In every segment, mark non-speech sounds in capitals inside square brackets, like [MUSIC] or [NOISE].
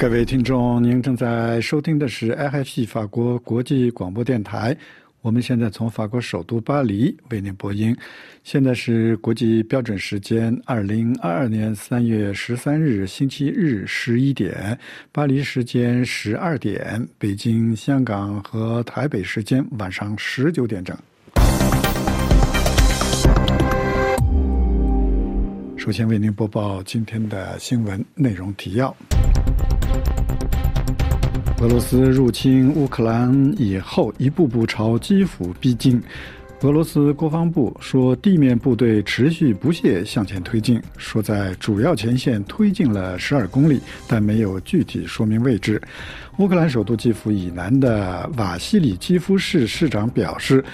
各位听众，您正在收听的是 IFP 法国国际广播电台。我们现在从法国首都巴黎为您播音。现在是国际标准时间二零二二年三月十三日星期日十一点，巴黎时间十二点，北京、香港和台北时间晚上十九点整。首先为您播报今天的新闻内容提要。俄罗斯入侵乌克兰以后，一步步朝基辅逼近。俄罗斯国防部说，地面部队持续不懈向前推进，说在主要前线推进了十二公里，但没有具体说明位置。乌克兰首都基辅以南的瓦西里基夫市市长表示。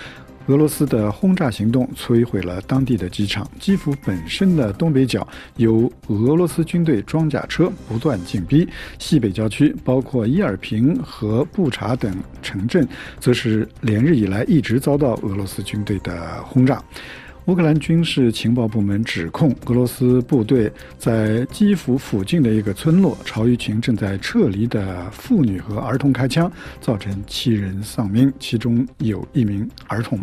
俄罗斯的轰炸行动摧毁了当地的机场。基辅本身的东北角由俄罗斯军队装甲车不断进逼，西北郊区包括伊尔平和布查等城镇，则是连日以来一直遭到俄罗斯军队的轰炸。乌克兰军事情报部门指控俄罗斯部队在基辅附近的一个村落朝一群正在撤离的妇女和儿童开枪，造成七人丧命，其中有一名儿童。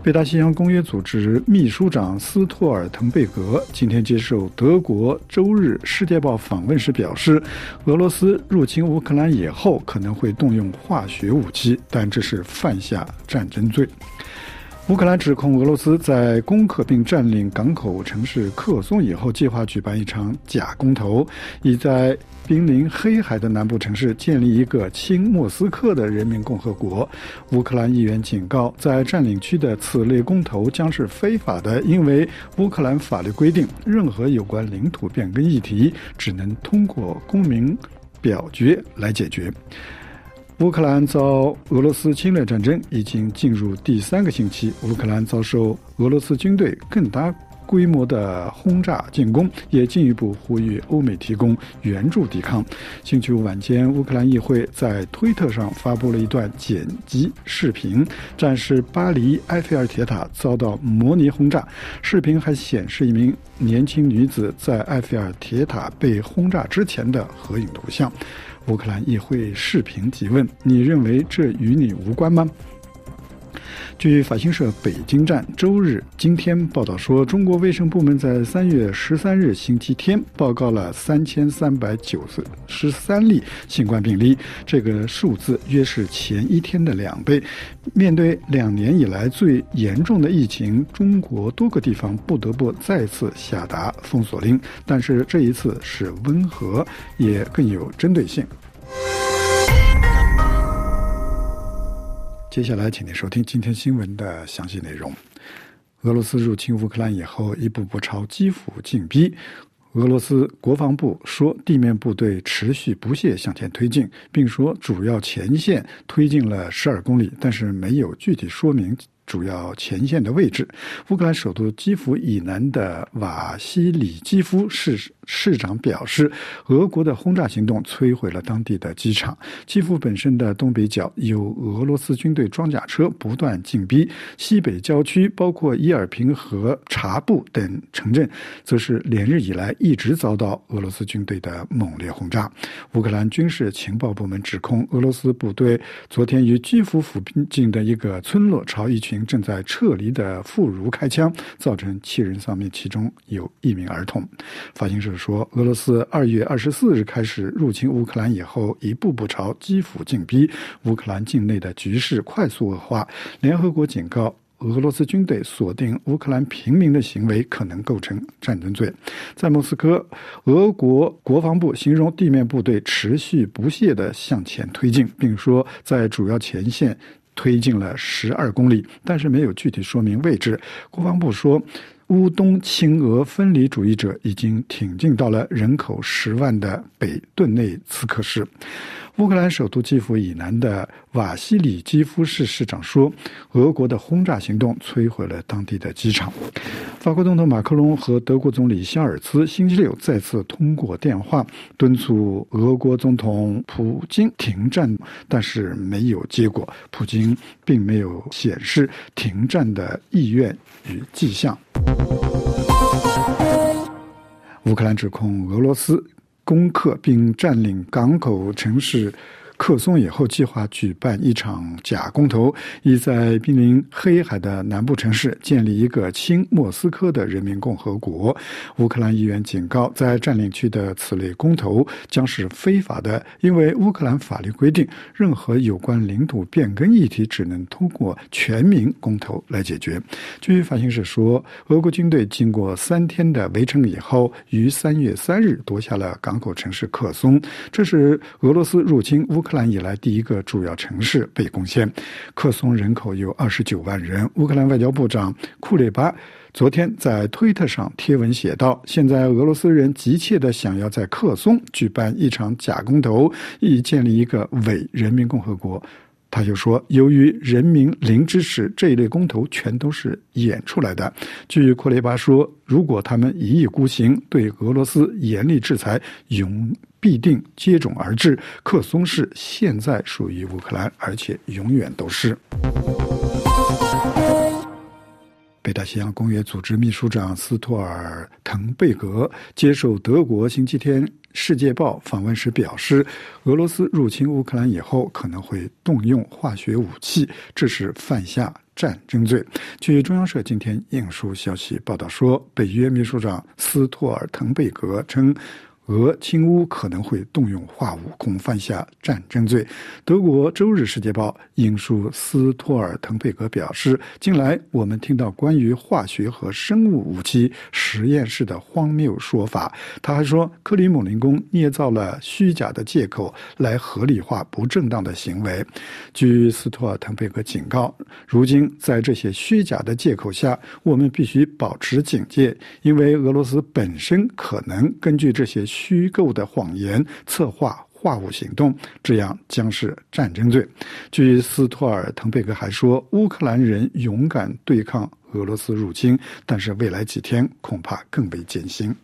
北大西洋公约组织秘书长斯托尔滕贝格今天接受德国《周日世界报》访问时表示，俄罗斯入侵乌克兰以后可能会动用化学武器，但这是犯下战争罪。乌克兰指控俄罗斯在攻克并占领港口城市克松以后，计划举办一场假公投，以在濒临黑海的南部城市建立一个亲莫斯科的人民共和国。乌克兰议员警告，在占领区的此类公投将是非法的，因为乌克兰法律规定，任何有关领土变更议题只能通过公民表决来解决。乌克兰遭俄罗斯侵略战争已经进入第三个星期，乌克兰遭受俄罗斯军队更大规模的轰炸进攻，也进一步呼吁欧美提供援助抵抗。星期五晚间，乌克兰议会在推特上发布了一段剪辑视频，展示巴黎埃菲尔铁塔遭到模拟轰炸。视频还显示一名年轻女子在埃菲尔铁塔被轰炸之前的合影图像。乌克兰议会视频提问：“你认为这与你无关吗？”据法新社北京站周日今天报道说，中国卫生部门在三月十三日星期天报告了三千三百九十三例新冠病例，这个数字约是前一天的两倍。面对两年以来最严重的疫情，中国多个地方不得不再次下达封锁令，但是这一次是温和，也更有针对性。接下来，请您收听今天新闻的详细内容。俄罗斯入侵乌克兰以后，一步步朝基辅进逼。俄罗斯国防部说，地面部队持续不懈向前推进，并说主要前线推进了十二公里，但是没有具体说明。主要前线的位置，乌克兰首都基辅以南的瓦西里基夫市市长表示，俄国的轰炸行动摧毁了当地的机场。基辅本身的东北角有俄罗斯军队装甲车不断进逼，西北郊区包括伊尔平和察布等城镇，则是连日以来一直遭到俄罗斯军队的猛烈轰炸。乌克兰军事情报部门指控，俄罗斯部队昨天于基辅附近的一个村落朝一群。正在撤离的妇孺开枪，造成七人丧命，其中有一名儿童。法新社说，俄罗斯二月二十四日开始入侵乌克兰以后，一步步朝基辅进逼，乌克兰境内的局势快速恶化。联合国警告，俄罗斯军队锁定乌克兰平民的行为可能构成战争罪。在莫斯科，俄国国防部形容地面部队持续不懈地向前推进，并说在主要前线。推进了十二公里，但是没有具体说明位置。国防部说，乌东亲俄分离主义者已经挺进到了人口十万的北顿内茨克市。乌克兰首都基辅以南的瓦西里基夫市市长说，俄国的轰炸行动摧毁了当地的机场。法国总统马克龙和德国总理肖尔茨星期六再次通过电话敦促俄国总统普京停战，但是没有结果。普京并没有显示停战的意愿与迹象。乌克兰指控俄罗斯。攻克并占领港口城市。克松以后，计划举办一场假公投，意在濒临黑海的南部城市建立一个亲莫斯科的人民共和国。乌克兰议员警告，在占领区的此类公投将是非法的，因为乌克兰法律规定，任何有关领土变更议题只能通过全民公投来解决。据法新社说，俄国军队经过三天的围城以后，于三月三日夺下了港口城市克松，这是俄罗斯入侵乌。克兰克兰以来第一个主要城市被攻陷，克松人口有二十九万人。乌克兰外交部长库列巴昨天在推特上贴文写道：“现在俄罗斯人急切的想要在克松举办一场假公投，以建立一个伪人民共和国。”他就说：“由于人民零支持，这一类公投全都是演出来的。”据库雷巴说：“如果他们一意孤行，对俄罗斯严厉制裁，永必定接踵而至。克松市现在属于乌克兰，而且永远都是。”北大西洋公约组织秘书长斯托尔滕贝格接受德国星期天《世界报》访问时表示，俄罗斯入侵乌克兰以后可能会动用化学武器，这是犯下战争罪。据中央社今天引述消息报道说，北约秘书长斯托尔滕贝格称。俄侵乌可能会动用化武，恐犯下战争罪。德国周日《世界报》引述斯托尔滕贝格表示：“近来我们听到关于化学和生物武器实验室的荒谬说法。”他还说，克里姆林宫捏造了虚假的借口来合理化不正当的行为。据斯托尔滕贝格警告，如今在这些虚假的借口下，我们必须保持警戒，因为俄罗斯本身可能根据这些。虚构的谎言，策划化武行动，这样将是战争罪。据斯托尔滕贝格还说，乌克兰人勇敢对抗俄罗斯入侵，但是未来几天恐怕更为艰辛。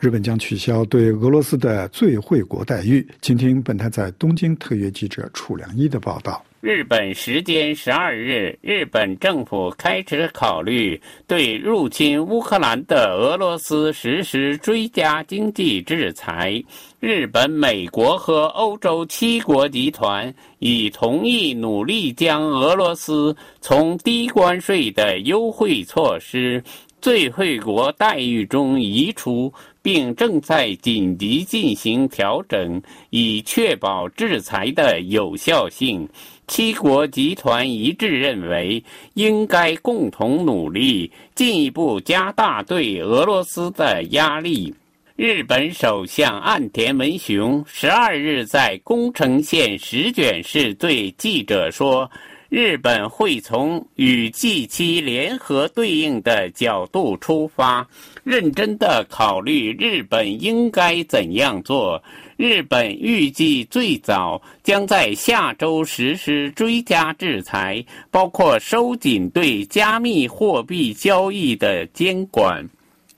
日本将取消对俄罗斯的最惠国待遇。请听本台在东京特约记者楚良一的报道。日本时间十二日，日本政府开始考虑对入侵乌克兰的俄罗斯实施追加经济制裁。日本、美国和欧洲七国集团已同意努力将俄罗斯从低关税的优惠措施“最惠国待遇”中移除，并正在紧急进行调整，以确保制裁的有效性。七国集团一致认为，应该共同努力，进一步加大对俄罗斯的压力。日本首相岸田文雄十二日在宫城县石卷市对记者说：“日本会从与 G7 联合对应的角度出发，认真的考虑日本应该怎样做。”日本预计最早将在下周实施追加制裁，包括收紧对加密货币交易的监管。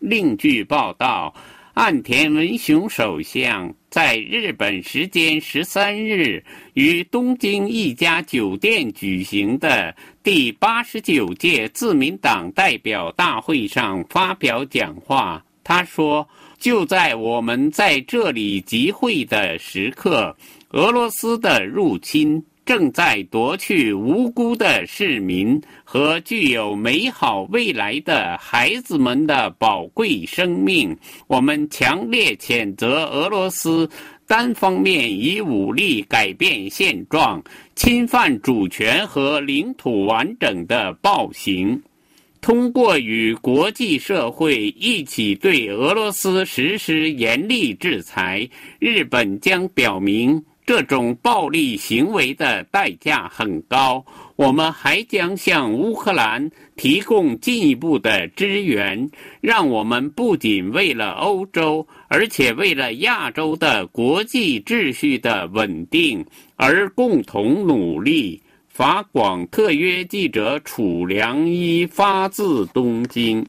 另据报道，岸田文雄首相在日本时间十三日于东京一家酒店举行的第八十九届自民党代表大会上发表讲话。他说。就在我们在这里集会的时刻，俄罗斯的入侵正在夺去无辜的市民和具有美好未来的孩子们的宝贵生命。我们强烈谴责俄罗斯单方面以武力改变现状、侵犯主权和领土完整的暴行。通过与国际社会一起对俄罗斯实施严厉制裁，日本将表明这种暴力行为的代价很高。我们还将向乌克兰提供进一步的支援，让我们不仅为了欧洲，而且为了亚洲的国际秩序的稳定而共同努力。法广特约记者楚良一发自东京。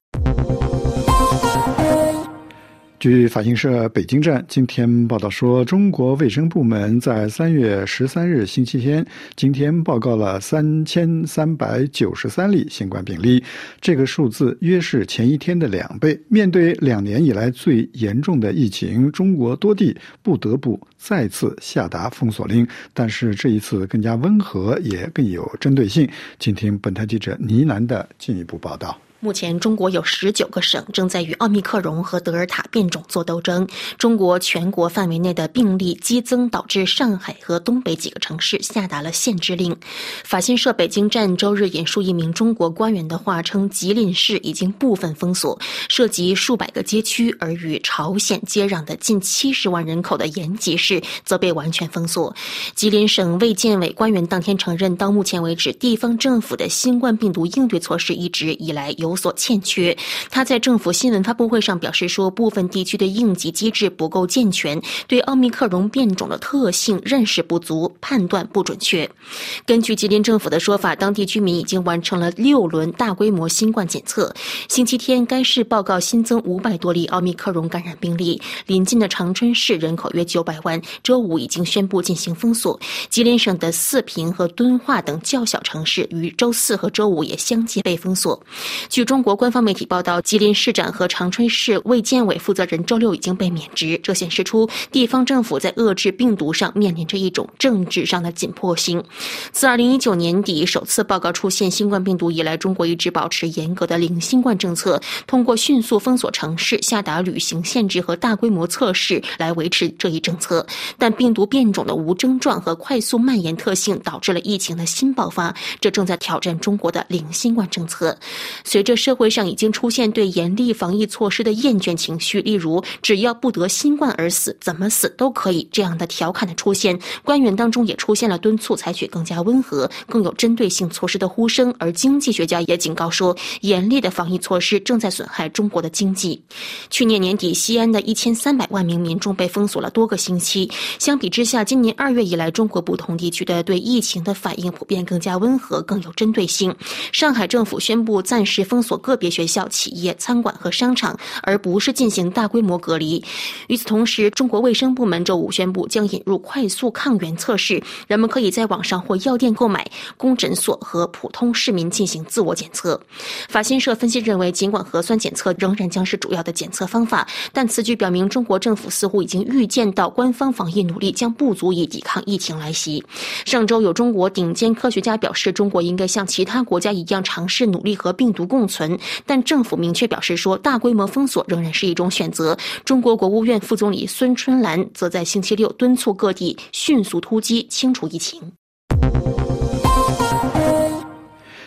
据法新社北京站今天报道说，中国卫生部门在三月十三日星期天今天报告了三千三百九十三例新冠病例，这个数字约是前一天的两倍。面对两年以来最严重的疫情，中国多地不得不再次下达封锁令，但是这一次更加温和，也更有针对性。请听本台记者倪楠的进一步报道。目前，中国有十九个省正在与奥密克戎和德尔塔变种做斗争。中国全国范围内的病例激增，导致上海和东北几个城市下达了限制令。法新社北京站周日引述一名中国官员的话称，吉林市已经部分封锁，涉及数百个街区；而与朝鲜接壤的近七十万人口的延吉市则被完全封锁。吉林省卫健委官员当天承认，到目前为止，地方政府的新冠病毒应对措施一直以来有。有所欠缺。他在政府新闻发布会上表示说，部分地区的应急机制不够健全，对奥密克戎变种的特性认识不足，判断不准确。根据吉林政府的说法，当地居民已经完成了六轮大规模新冠检测。星期天，该市报告新增五百多例奥密克戎感染病例。临近的长春市人口约九百万，周五已经宣布进行封锁。吉林省的四平和敦化等较小城市于周四和周五也相继被封锁。据中国官方媒体报道，吉林市长和长春市卫健委负责人周六已经被免职，这显示出地方政府在遏制病毒上面临着一种政治上的紧迫性。自2019年底首次报告出现新冠病毒以来，中国一直保持严格的零新冠政策，通过迅速封锁城市、下达旅行限制和大规模测试来维持这一政策。但病毒变种的无症状和快速蔓延特性导致了疫情的新爆发，这正在挑战中国的零新冠政策。随着社会上已经出现对严厉防疫措施的厌倦情绪，例如“只要不得新冠而死，怎么死都可以”这样的调侃的出现。官员当中也出现了敦促采取更加温和、更有针对性措施的呼声。而经济学家也警告说，严厉的防疫措施正在损害中国的经济。去年年底，西安的一千三百万名民众被封锁了多个星期。相比之下，今年二月以来，中国不同地区的对疫情的反应普遍更加温和、更有针对性。上海政府宣布暂时封。封锁个别学校、企业、餐馆和商场，而不是进行大规模隔离。与此同时，中国卫生部门周五宣布将引入快速抗原测试，人们可以在网上或药店购买，供诊所和普通市民进行自我检测。法新社分析认为，尽管核酸检测仍然将是主要的检测方法，但此举表明中国政府似乎已经预见到官方防疫努力将不足以抵抗疫情来袭。上周有中国顶尖科学家表示，中国应该像其他国家一样尝试努力和病毒共存。但政府明确表示说，大规模封锁仍然是一种选择。中国国务院副总理孙春兰则在星期六敦促各地迅速突击清除疫情。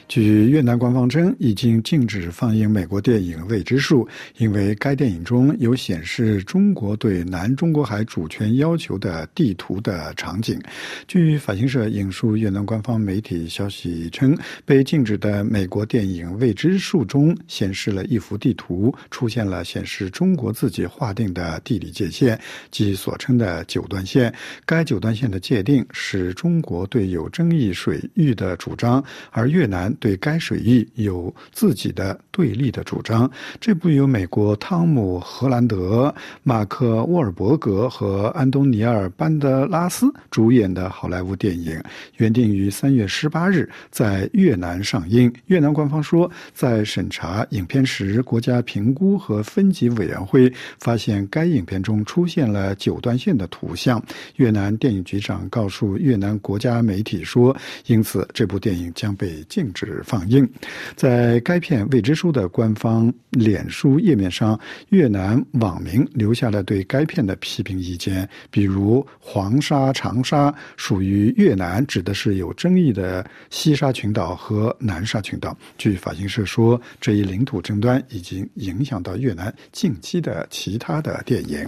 据越南官方称，已经禁止放映美国电影《未知数》，因为该电影中有显示中国对南中国海主权要求的地图的场景。据法新社引述越南官方媒体消息称，被禁止的美国电影《未知数》中显示了一幅地图，出现了显示中国自己划定的地理界限，即所称的九段线。该九段线的界定是中国对有争议水域的主张，而越南。对该水域有自己的对立的主张。这部由美国汤姆·荷兰德、马克·沃尔伯格和安东尼尔·班德拉斯主演的好莱坞电影，原定于三月十八日在越南上映。越南官方说，在审查影片时，国家评估和分级委员会发现该影片中出现了九段线的图像。越南电影局长告诉越南国家媒体说，因此这部电影将被禁止。放映，在该片未知书的官方脸书页面上，越南网民留下了对该片的批评意见，比如“黄沙、长沙属于越南”，指的是有争议的西沙群岛和南沙群岛。据法新社说，这一领土争端已经影响到越南近期的其他的电影。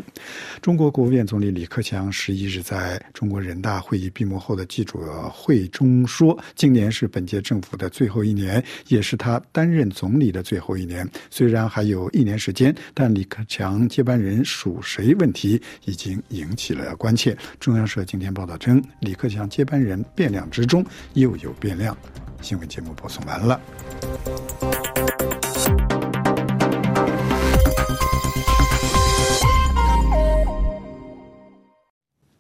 中国国务院总理李克强十一日在中国人大会议闭幕后的记者会中说：“今年是本届政府的最。”后一年也是他担任总理的最后一年，虽然还有一年时间，但李克强接班人属谁问题已经引起了关切。中央社今天报道称，李克强接班人变量之中又有变量。新闻节目播送完了。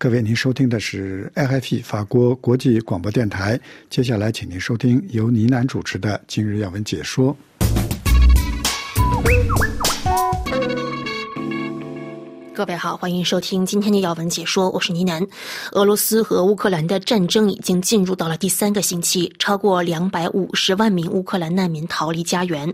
各位，您收听的是 IFP 法国国际广播电台。接下来，请您收听由倪楠主持的《今日要闻解说》。各位好，欢迎收听今天的要闻解说，我是倪楠。俄罗斯和乌克兰的战争已经进入到了第三个星期，超过两百五十万名乌克兰难民逃离家园。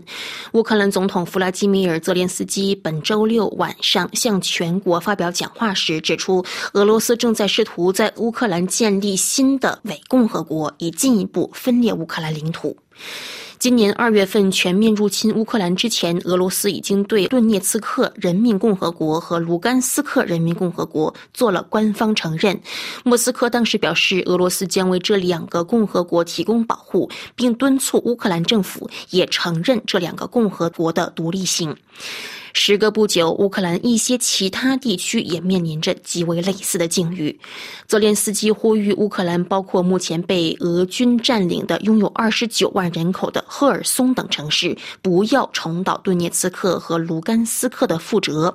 乌克兰总统弗拉基米尔·泽连斯基本周六晚上向全国发表讲话时指出，俄罗斯正在试图在乌克兰建立新的伪共和国，以进一步分裂乌克兰领土。今年二月份全面入侵乌克兰之前，俄罗斯已经对顿涅茨克人民共和国和卢甘斯克人民共和国做了官方承认。莫斯科当时表示，俄罗斯将为这两个共和国提供保护，并敦促乌克兰政府也承认这两个共和国的独立性。时隔不久，乌克兰一些其他地区也面临着极为类似的境遇。泽连斯基呼吁乌克兰，包括目前被俄军占领的、拥有二十九万人口的赫尔松等城市，不要重蹈顿涅茨克和卢甘斯克的覆辙。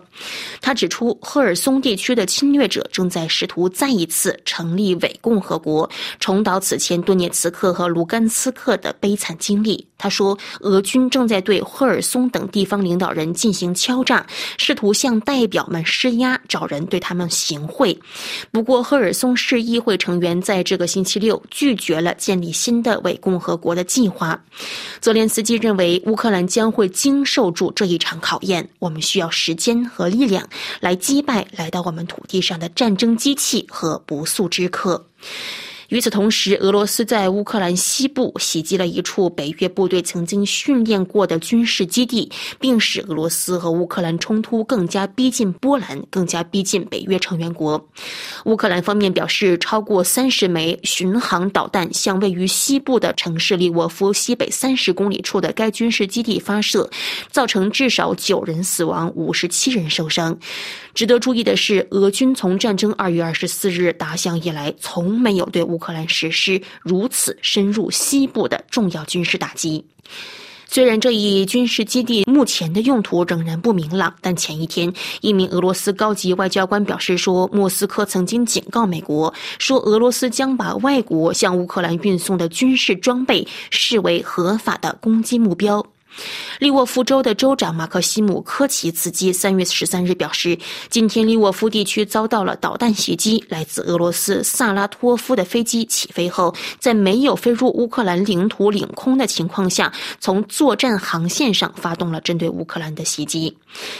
他指出，赫尔松地区的侵略者正在试图再一次成立伪共和国，重蹈此前顿涅茨克和卢甘斯克的悲惨经历。他说，俄军正在对赫尔松等地方领导人进行敲诈，试图向代表们施压，找人对他们行贿。不过，赫尔松市议会成员在这个星期六拒绝了建立新的伪共和国的计划。泽连斯基认为，乌克兰将会经受住这一场考验。我们需要时间和力量来击败来到我们土地上的战争机器和不速之客。与此同时，俄罗斯在乌克兰西部袭击了一处北约部队曾经训练过的军事基地，并使俄罗斯和乌克兰冲突更加逼近波兰，更加逼近北约成员国。乌克兰方面表示，超过三十枚巡航导弹向位于西部的城市利沃夫西北三十公里处的该军事基地发射，造成至少九人死亡，五十七人受伤。值得注意的是，俄军从战争二月二十四日打响以来，从没有对乌克兰实施如此深入西部的重要军事打击。虽然这一军事基地目前的用途仍然不明朗，但前一天，一名俄罗斯高级外交官表示说，莫斯科曾经警告美国，说俄罗斯将把外国向乌克兰运送的军事装备视为合法的攻击目标。利沃夫州的州长马克西姆科奇茨基三月十三日表示，今天利沃夫地区遭到了导弹袭击。来自俄罗斯萨拉托夫的飞机起飞后，在没有飞入乌克兰领土领空的情况下，从作战航线上发动了针对乌克兰的袭击。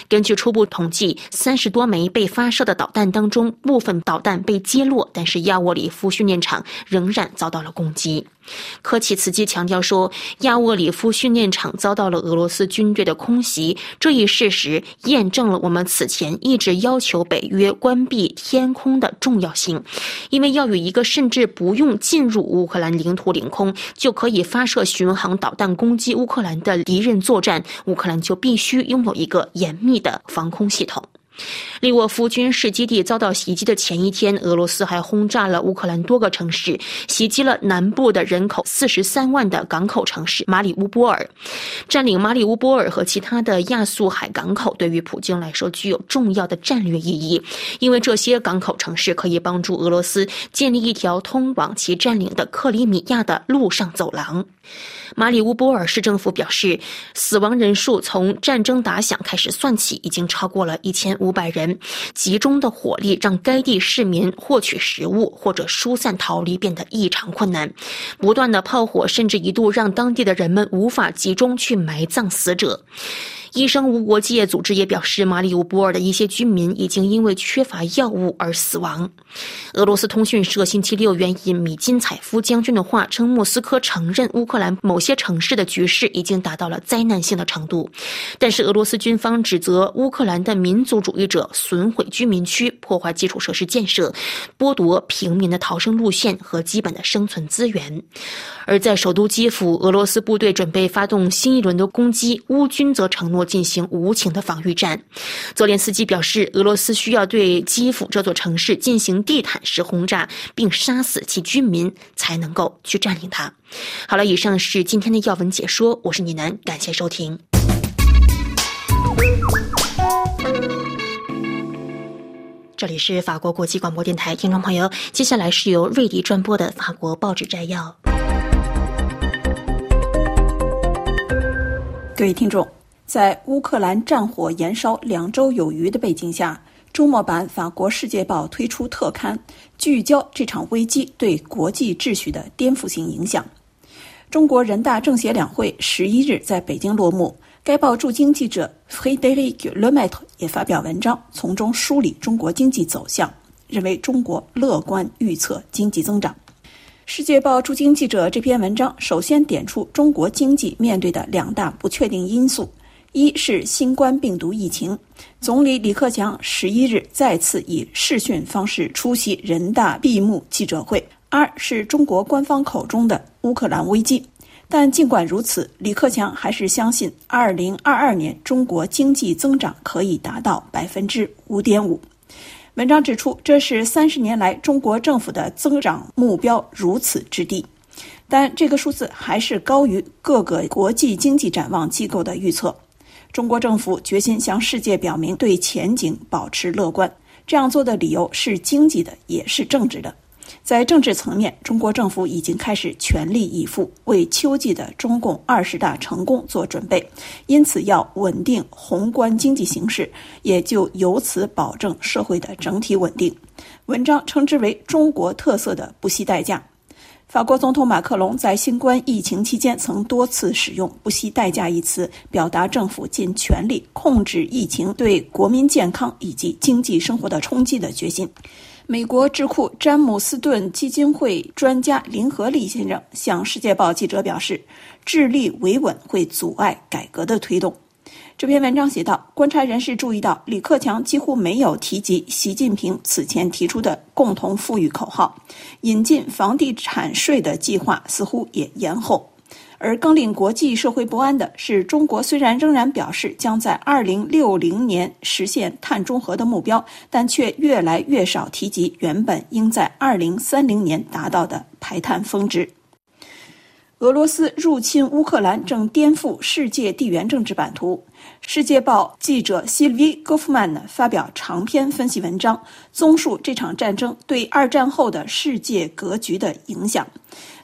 根据初步统计，三十多枚被发射的导弹当中，部分导弹被击落，但是亚沃里夫训练场仍然遭到了攻击。科奇茨基强调说，亚沃里夫训练场遭到了俄罗斯军队的空袭，这一事实验证了我们此前一直要求北约关闭天空的重要性。因为要与一个甚至不用进入乌克兰领土领空就可以发射巡航导弹攻击乌克兰的敌人作战，乌克兰就必须拥有一个严密的防空系统。利沃夫军事基地遭到袭击的前一天，俄罗斯还轰炸了乌克兰多个城市，袭击了南部的人口四十三万的港口城市马里乌波尔。占领马里乌波尔和其他的亚速海港口，对于普京来说具有重要的战略意义，因为这些港口城市可以帮助俄罗斯建立一条通往其占领的克里米亚的陆上走廊。马里乌波尔市政府表示，死亡人数从战争打响开始算起，已经超过了一千五百人。集中的火力让该地市民获取食物或者疏散逃离变得异常困难。不断的炮火甚至一度让当地的人们无法集中去埋葬死者。医生无国界组织也表示，马里乌波尔的一些居民已经因为缺乏药物而死亡。俄罗斯通讯社星期六援引米金采夫将军的话称，莫斯科承认乌克兰某些城市的局势已经达到了灾难性的程度，但是俄罗斯军方指责乌克兰的民族主义者损毁居民区、破坏基础设施建设、剥夺平民的逃生路线和基本的生存资源。而在首都基辅，俄罗斯部队准备发动新一轮的攻击，乌军则承诺进行无情的防御战。泽连斯基表示，俄罗斯需要对基辅这座城市进行地毯式轰炸，并杀死其居民，才能够去占领它。好了，以上是今天的要闻解说，我是倪楠，感谢收听。这里是法国国际广播电台，听众朋友，接下来是由瑞迪专播的法国报纸摘要。各位听众，在乌克兰战火延烧两周有余的背景下，周末版《法国世界报》推出特刊，聚焦这场危机对国际秩序的颠覆性影响。中国人大政协两会十一日在北京落幕。该报驻京记者 Frédéric Lemaitre 也发表文章，从中梳理中国经济走向，认为中国乐观预测经济增长。世界报驻京记者这篇文章首先点出中国经济面对的两大不确定因素：一是新冠病毒疫情，总理李克强十一日再次以视讯方式出席人大闭幕记者会；二是中国官方口中的乌克兰危机。但尽管如此，李克强还是相信，二零二二年中国经济增长可以达到百分之五点五。文章指出，这是三十年来中国政府的增长目标如此之低，但这个数字还是高于各个国际经济展望机构的预测。中国政府决心向世界表明对前景保持乐观，这样做的理由是经济的，也是政治的。在政治层面，中国政府已经开始全力以赴为秋季的中共二十大成功做准备，因此要稳定宏观经济形势，也就由此保证社会的整体稳定。文章称之为中国特色的不惜代价。法国总统马克龙在新冠疫情期间曾多次使用“不惜代价”一词，表达政府尽全力控制疫情对国民健康以及经济生活的冲击的决心。美国智库詹姆斯顿基金会专家林和利先生向《世界报》记者表示：“智力维稳会阻碍改革的推动。”这篇文章写道：“观察人士注意到，李克强几乎没有提及习近平此前提出的共同富裕口号，引进房地产税的计划似乎也延后。”而更令国际社会不安的是，中国虽然仍然表示将在二零六零年实现碳中和的目标，但却越来越少提及原本应在二零三零年达到的排碳峰值。俄罗斯入侵乌克兰正颠覆世界地缘政治版图。《世界报》记者西利·戈夫曼呢发表长篇分析文章，综述这场战争对二战后的世界格局的影响。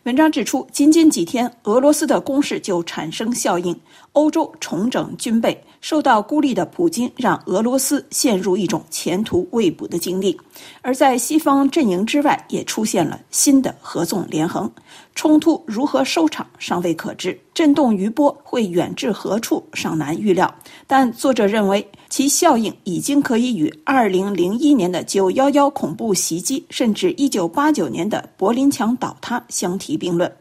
文章指出，仅仅几天，俄罗斯的攻势就产生效应。欧洲重整军备，受到孤立的普京让俄罗斯陷入一种前途未卜的境地。而在西方阵营之外，也出现了新的合纵连横。冲突如何收场尚未可知，震动余波会远至何处尚难预料。但作者认为，其效应已经可以与2001年的911恐怖袭击，甚至1989年的柏林墙倒塌相提并论。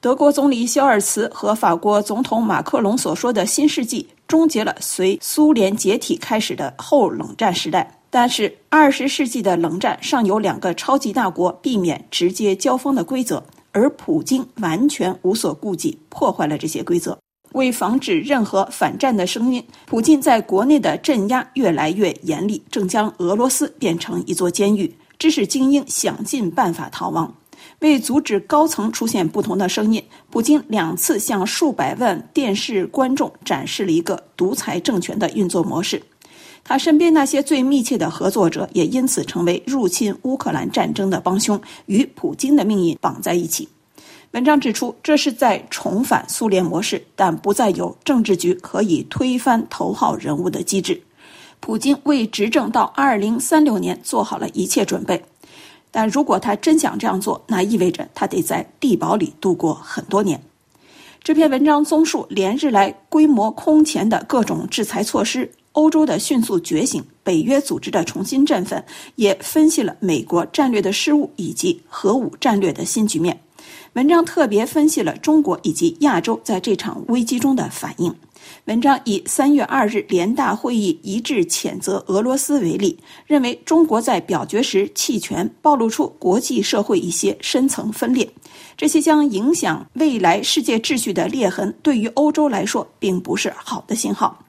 德国总理肖尔茨和法国总统马克龙所说的新世纪，终结了随苏联解体开始的后冷战时代。但是，二十世纪的冷战尚有两个超级大国避免直接交锋的规则。而普京完全无所顾忌，破坏了这些规则。为防止任何反战的声音，普京在国内的镇压越来越严厉，正将俄罗斯变成一座监狱，知识精英想尽办法逃亡。为阻止高层出现不同的声音，普京两次向数百万电视观众展示了一个独裁政权的运作模式。他身边那些最密切的合作者也因此成为入侵乌克兰战争的帮凶，与普京的命运绑在一起。文章指出，这是在重返苏联模式，但不再有政治局可以推翻头号人物的机制。普京为执政到二零三六年做好了一切准备，但如果他真想这样做，那意味着他得在地堡里度过很多年。这篇文章综述连日来规模空前的各种制裁措施。欧洲的迅速觉醒，北约组织的重新振奋，也分析了美国战略的失误以及核武战略的新局面。文章特别分析了中国以及亚洲在这场危机中的反应。文章以三月二日联大会议一致谴责俄罗斯为例，认为中国在表决时弃权，暴露出国际社会一些深层分裂，这些将影响未来世界秩序的裂痕，对于欧洲来说并不是好的信号。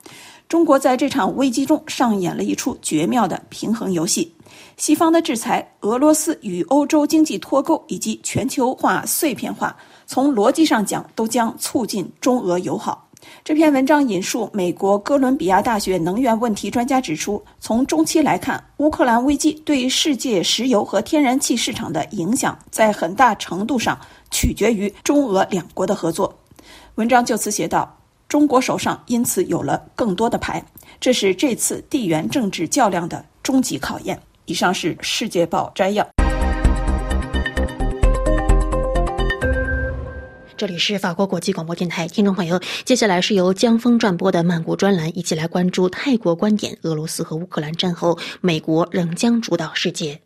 中国在这场危机中上演了一出绝妙的平衡游戏。西方的制裁、俄罗斯与欧洲经济脱钩以及全球化碎片化，从逻辑上讲都将促进中俄友好。这篇文章引述美国哥伦比亚大学能源问题专家指出，从中期来看，乌克兰危机对世界石油和天然气市场的影响，在很大程度上取决于中俄两国的合作。文章就此写道：“中国手上因此有了更多的牌，这是这次地缘政治较量的终极考验。”以上是《世界报》摘要。这里是法国国际广播电台，听众朋友，接下来是由江峰转播的曼谷专栏，一起来关注泰国观点：俄罗斯和乌克兰战后，美国仍将主导世界。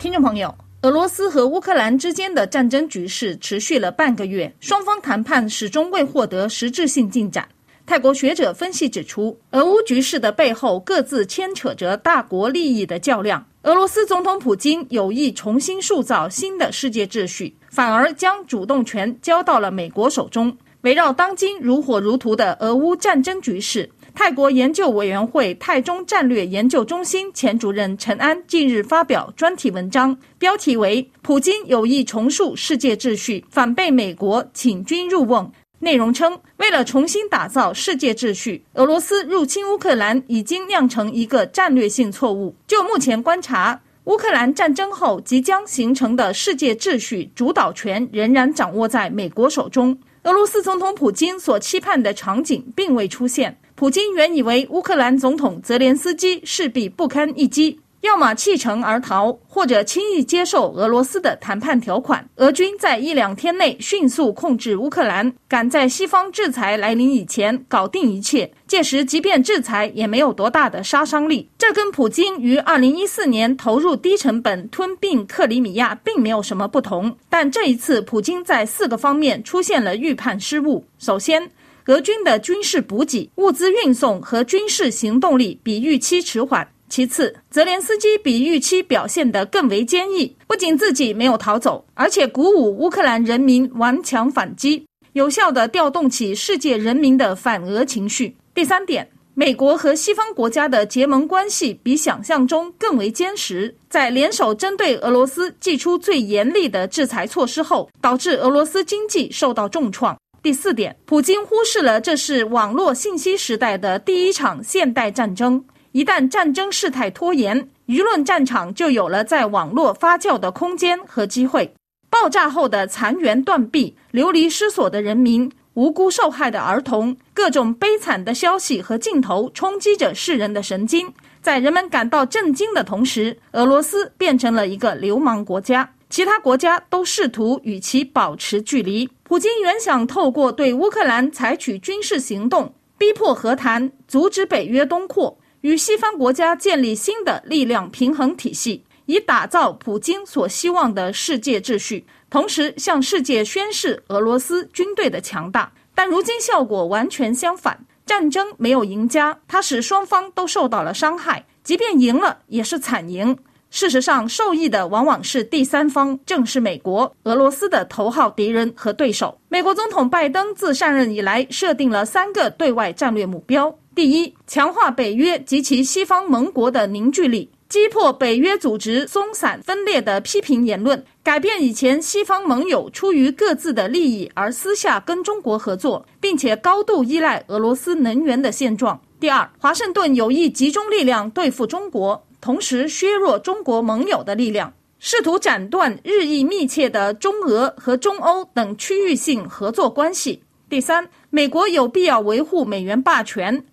听众朋友，俄罗斯和乌克兰之间的战争局势持续了半个月，双方谈判始终未获得实质性进展。泰国学者分析指出，俄乌局势的背后各自牵扯着大国利益的较量。俄罗斯总统普京有意重新塑造新的世界秩序，反而将主动权交到了美国手中。围绕当今如火如荼的俄乌战争局势，泰国研究委员会泰中战略研究中心前主任陈安近日发表专题文章，标题为《普京有意重塑世界秩序，反被美国请君入瓮》。内容称，为了重新打造世界秩序，俄罗斯入侵乌克兰已经酿成一个战略性错误。就目前观察，乌克兰战争后即将形成的世界秩序主导权仍然掌握在美国手中。俄罗斯总统普京所期盼的场景并未出现。普京原以为乌克兰总统泽连斯基势必不堪一击。要么弃城而逃，或者轻易接受俄罗斯的谈判条款。俄军在一两天内迅速控制乌克兰，赶在西方制裁来临以前搞定一切。届时，即便制裁也没有多大的杀伤力。这跟普京于二零一四年投入低成本吞并克里米亚并没有什么不同。但这一次，普京在四个方面出现了预判失误。首先，俄军的军事补给、物资运送和军事行动力比预期迟缓。其次，泽连斯基比预期表现得更为坚毅，不仅自己没有逃走，而且鼓舞乌克兰人民顽强反击，有效地调动起世界人民的反俄情绪。第三点，美国和西方国家的结盟关系比想象中更为坚实，在联手针对俄罗斯祭出最严厉的制裁措施后，导致俄罗斯经济受到重创。第四点，普京忽视了这是网络信息时代的第一场现代战争。一旦战争事态拖延，舆论战场就有了在网络发酵的空间和机会。爆炸后的残垣断壁、流离失所的人民、无辜受害的儿童，各种悲惨的消息和镜头冲击着世人的神经。在人们感到震惊的同时，俄罗斯变成了一个流氓国家，其他国家都试图与其保持距离。普京原想透过对乌克兰采取军事行动，逼迫和谈，阻止北约东扩。与西方国家建立新的力量平衡体系，以打造普京所希望的世界秩序，同时向世界宣示俄罗斯军队的强大。但如今效果完全相反，战争没有赢家，它使双方都受到了伤害，即便赢了也是惨赢。事实上，受益的往往是第三方，正是美国、俄罗斯的头号敌人和对手。美国总统拜登自上任以来，设定了三个对外战略目标。第一，强化北约及其西方盟国的凝聚力，击破北约组织松散分裂的批评言论，改变以前西方盟友出于各自的利益而私下跟中国合作，并且高度依赖俄罗斯能源的现状。第二，华盛顿有意集中力量对付中国，同时削弱中国盟友的力量，试图斩断日益密切的中俄和中欧等区域性合作关系。第三，美国有必要维护美元霸权。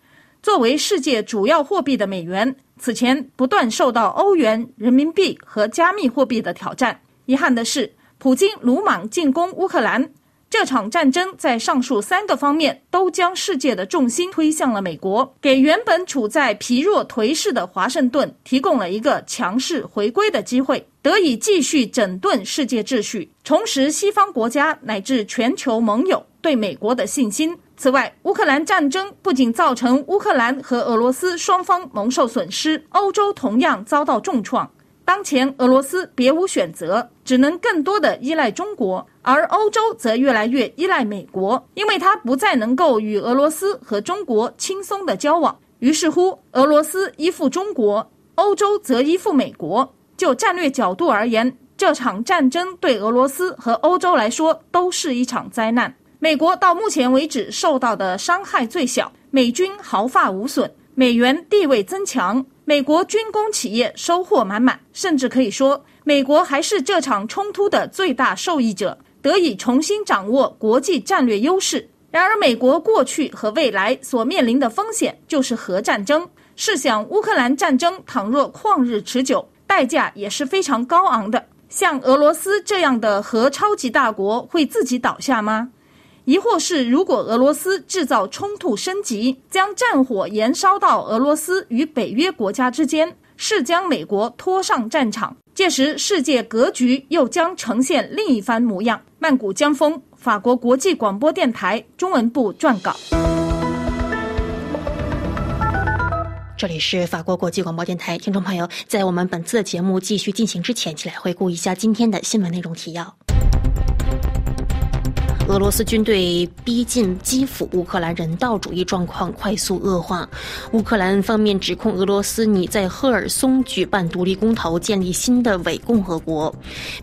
作为世界主要货币的美元，此前不断受到欧元、人民币和加密货币的挑战。遗憾的是，普京鲁莽进攻乌克兰，这场战争在上述三个方面都将世界的重心推向了美国，给原本处在疲弱颓势的华盛顿提供了一个强势回归的机会，得以继续整顿世界秩序，重拾西方国家乃至全球盟友对美国的信心。此外，乌克兰战争不仅造成乌克兰和俄罗斯双方蒙受损失，欧洲同样遭到重创。当前，俄罗斯别无选择，只能更多的依赖中国，而欧洲则越来越依赖美国，因为它不再能够与俄罗斯和中国轻松的交往。于是乎，俄罗斯依附中国，欧洲则依附美国。就战略角度而言，这场战争对俄罗斯和欧洲来说都是一场灾难。美国到目前为止受到的伤害最小，美军毫发无损，美元地位增强，美国军工企业收获满满，甚至可以说，美国还是这场冲突的最大受益者，得以重新掌握国际战略优势。然而，美国过去和未来所面临的风险就是核战争。试想，乌克兰战争倘若旷日持久，代价也是非常高昂的。像俄罗斯这样的核超级大国会自己倒下吗？疑惑是，如果俄罗斯制造冲突升级，将战火延烧到俄罗斯与北约国家之间，是将美国拖上战场。届时，世界格局又将呈现另一番模样。曼谷江峰，法国国际广播电台中文部撰稿。这里是法国国际广播电台，听众朋友，在我们本次的节目继续进行之前，起来回顾一下今天的新闻内容提要。俄罗斯军队逼近基辅，乌克兰人道主义状况快速恶化。乌克兰方面指控俄罗斯拟在赫尔松举办独立公投，建立新的伪共和国。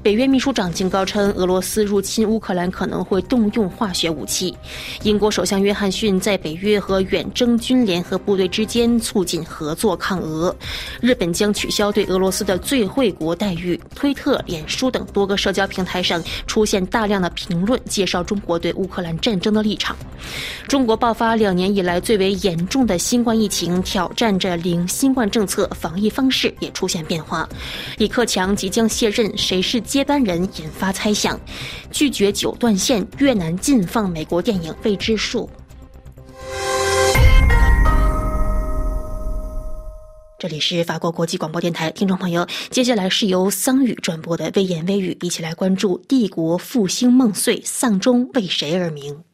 北约秘书长警告称，俄罗斯入侵乌克兰可能会动用化学武器。英国首相约翰逊在北约和远征军联合部队之间促进合作抗俄。日本将取消对俄罗斯的最惠国待遇。推特、脸书等多个社交平台上出现大量的评论，介绍中。中国对乌克兰战争的立场。中国爆发两年以来最为严重的新冠疫情，挑战着零新冠政策，防疫方式也出现变化。李克强即将卸任，谁是接班人引发猜想。拒绝九段线，越南禁放美国电影未知数。这里是法国国际广播电台，听众朋友，接下来是由桑宇转播的微言微语，一起来关注帝国复兴梦碎，丧钟为谁而鸣？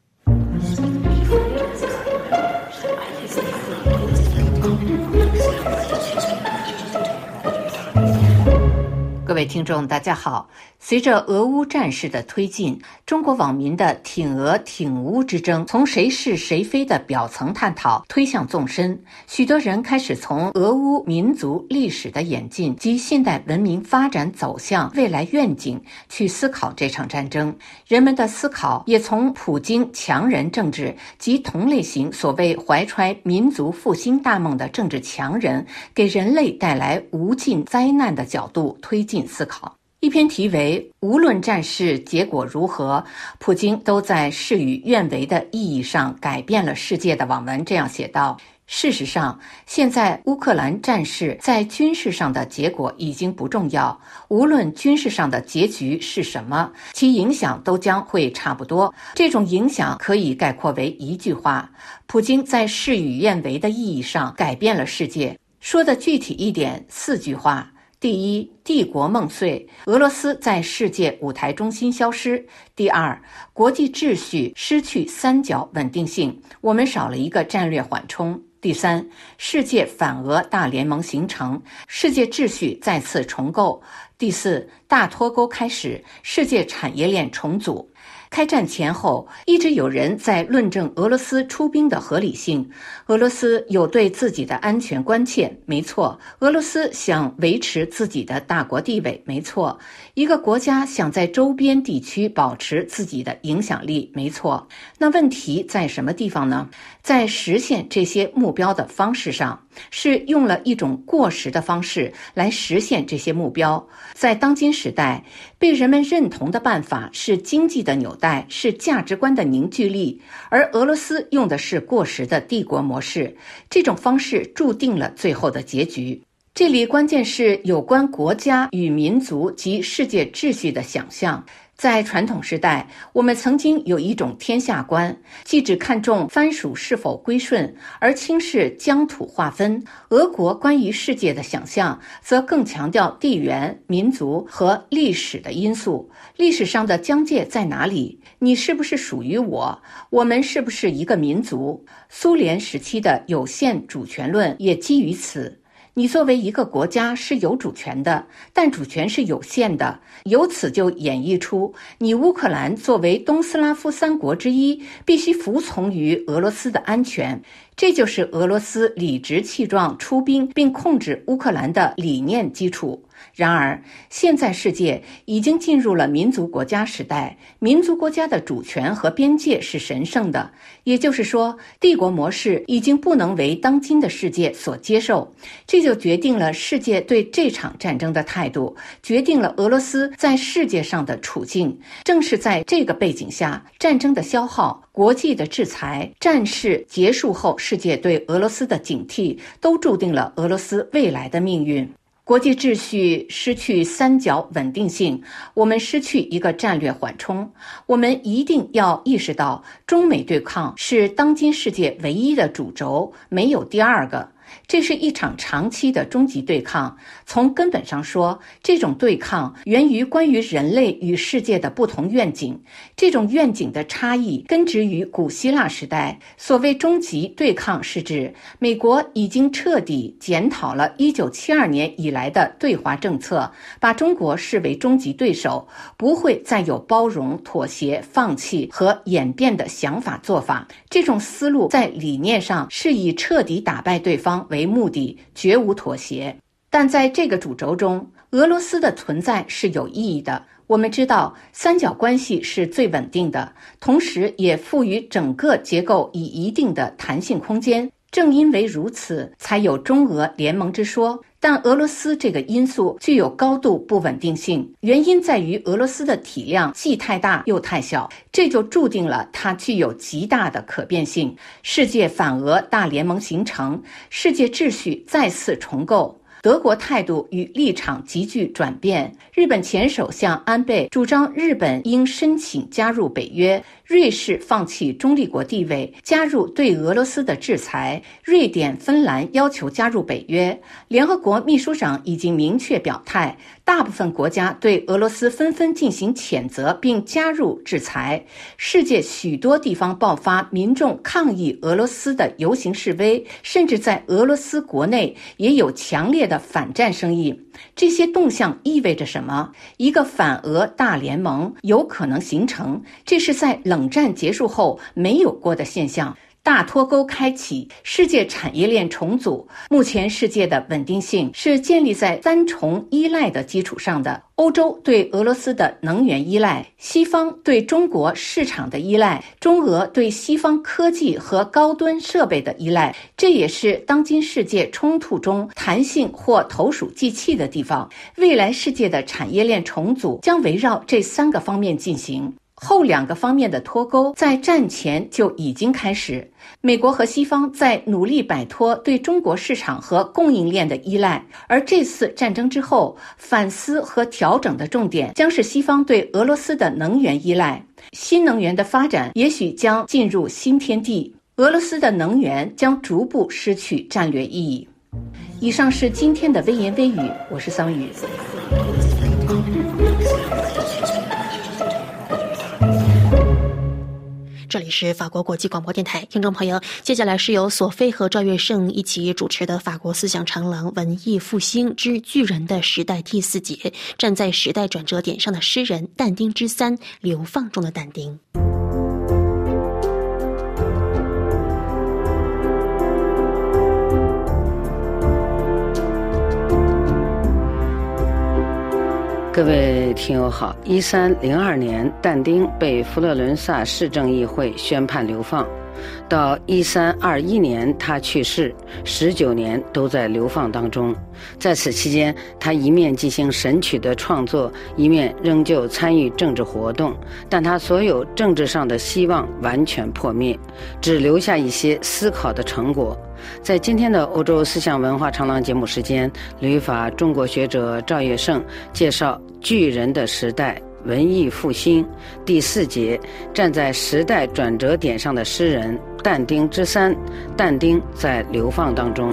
各位听众，大家好。随着俄乌战事的推进，中国网民的挺俄挺乌之争从谁是谁非的表层探讨推向纵深。许多人开始从俄乌民族历史的演进及现代文明发展走向未来愿景去思考这场战争。人们的思考也从普京强人政治及同类型所谓怀揣民族复兴大梦的政治强人给人类带来无尽灾难的角度推进思考。一篇题为“无论战事结果如何，普京都在事与愿违的意义上改变了世界”的网文这样写道：“事实上，现在乌克兰战事在军事上的结果已经不重要。无论军事上的结局是什么，其影响都将会差不多。这种影响可以概括为一句话：普京在事与愿违的意义上改变了世界。说的具体一点，四句话。”第一，帝国梦碎，俄罗斯在世界舞台中心消失；第二，国际秩序失去三角稳定性，我们少了一个战略缓冲；第三，世界反俄大联盟形成，世界秩序再次重构；第四，大脱钩开始，世界产业链重组。开战前后，一直有人在论证俄罗斯出兵的合理性。俄罗斯有对自己的安全关切，没错；俄罗斯想维持自己的大国地位，没错；一个国家想在周边地区保持自己的影响力，没错。那问题在什么地方呢？在实现这些目标的方式上，是用了一种过时的方式来实现这些目标。在当今时代，被人们认同的办法是经济的纽带，是价值观的凝聚力，而俄罗斯用的是过时的帝国模式。这种方式注定了最后的结局。这里关键是有关国家与民族及世界秩序的想象。在传统时代，我们曾经有一种天下观，既只看重藩属是否归顺，而轻视疆土划分。俄国关于世界的想象，则更强调地缘、民族和历史的因素。历史上的疆界在哪里？你是不是属于我？我们是不是一个民族？苏联时期的有限主权论也基于此。你作为一个国家是有主权的，但主权是有限的。由此就演绎出，你乌克兰作为东斯拉夫三国之一，必须服从于俄罗斯的安全。这就是俄罗斯理直气壮出兵并控制乌克兰的理念基础。然而，现在世界已经进入了民族国家时代，民族国家的主权和边界是神圣的。也就是说，帝国模式已经不能为当今的世界所接受。这就决定了世界对这场战争的态度，决定了俄罗斯在世界上的处境。正是在这个背景下，战争的消耗、国际的制裁、战事结束后世界对俄罗斯的警惕，都注定了俄罗斯未来的命运。国际秩序失去三角稳定性，我们失去一个战略缓冲。我们一定要意识到，中美对抗是当今世界唯一的主轴，没有第二个。这是一场长期的终极对抗。从根本上说，这种对抗源于关于人类与世界的不同愿景。这种愿景的差异根植于古希腊时代。所谓终极对抗，是指美国已经彻底检讨了1972年以来的对华政策，把中国视为终极对手，不会再有包容、妥协、放弃和演变的想法做法。这种思路在理念上是以彻底打败对方。为为目的，绝无妥协。但在这个主轴中，俄罗斯的存在是有意义的。我们知道，三角关系是最稳定的，同时也赋予整个结构以一定的弹性空间。正因为如此，才有中俄联盟之说。但俄罗斯这个因素具有高度不稳定性，原因在于俄罗斯的体量既太大又太小，这就注定了它具有极大的可变性。世界反俄大联盟形成，世界秩序再次重构。德国态度与立场急剧转变。日本前首相安倍主张日本应申请加入北约，瑞士放弃中立国地位，加入对俄罗斯的制裁。瑞典、芬兰要求加入北约。联合国秘书长已经明确表态。大部分国家对俄罗斯纷纷进行谴责并加入制裁，世界许多地方爆发民众抗议俄罗斯的游行示威，甚至在俄罗斯国内也有强烈的反战声音。这些动向意味着什么？啊一个反俄大联盟有可能形成，这是在冷战结束后没有过的现象。大脱钩开启，世界产业链重组。目前世界的稳定性是建立在三重依赖的基础上的：欧洲对俄罗斯的能源依赖，西方对中国市场的依赖，中俄对西方科技和高端设备的依赖。这也是当今世界冲突中弹性或投鼠忌器的地方。未来世界的产业链重组将围绕这三个方面进行。后两个方面的脱钩在战前就已经开始。美国和西方在努力摆脱对中国市场和供应链的依赖，而这次战争之后，反思和调整的重点将是西方对俄罗斯的能源依赖。新能源的发展也许将进入新天地，俄罗斯的能源将逐步失去战略意义。以上是今天的微言微语，我是桑宇。这里是法国国际广播电台，听众朋友，接下来是由索菲和赵月胜一起主持的法国思想长廊文艺复兴之巨人的时代第四节，站在时代转折点上的诗人但丁之三，流放中的但丁。各位听友好，一三零二年，但丁被佛罗伦萨市政议会宣判流放，到一三二一年他去世，十九年都在流放当中。在此期间，他一面进行《神曲》的创作，一面仍旧参与政治活动，但他所有政治上的希望完全破灭，只留下一些思考的成果。在今天的欧洲思想文化长廊节目时间，旅法中国学者赵月胜介绍《巨人的时代：文艺复兴》第四节，站在时代转折点上的诗人但丁之三。但丁在流放当中。